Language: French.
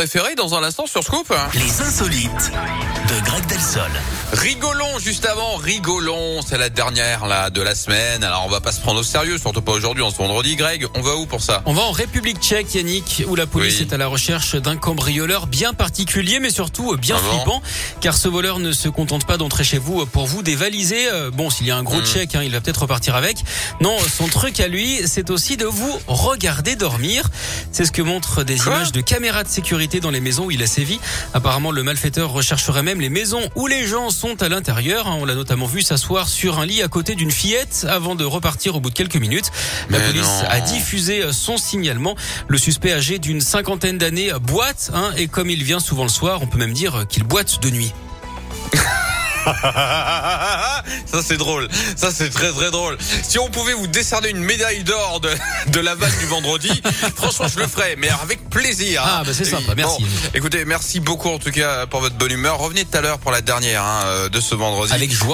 préféré dans un instant sur Scoop. Les insolites de Greg Delsol. Rigolons juste avant, rigolons. C'est la dernière là de la semaine. Alors on va pas se prendre au sérieux, surtout pas aujourd'hui, en ce vendredi. Greg, on va où pour ça? On va en République tchèque, Yannick, où la police Oui. est à la recherche d'un cambrioleur bien particulier, mais surtout bien Ah flippant, car ce voleur ne se contente pas d'entrer chez vous pour vous dévaliser. Euh, Bon, s'il y a un gros Mhm. tchèque, hein, il va peut-être repartir avec. Non, son truc à lui, c'est aussi de vous regarder dormir. C'est ce que montrent des Quoi? images de caméras de sécurité dans les maisons où il a sévi. Apparemment, le malfaiteur rechercherait même les maisons où les gens sont à l'intérieur. On l'a notamment vu s'asseoir sur un lit à côté d'une fillette avant de repartir au bout de quelques minutes. La Mais police non. a diffusé son signalement. Le suspect âgé d'une cinquantaine d'années boite, hein, et comme il vient souvent le soir, on peut même dire qu'il boite de nuit. Ça c'est drôle, ça c'est très très drôle. Si on pouvait vous décerner une médaille d'or de, de la vanne du vendredi, franchement je le ferais, mais avec plaisir. hein. Ah, bah, c'est sympa, merci. Bon, écoutez, merci beaucoup en tout cas pour votre bonne humeur. Revenez tout à l'heure pour la dernière hein, euh, de ce vendredi. Avec joie.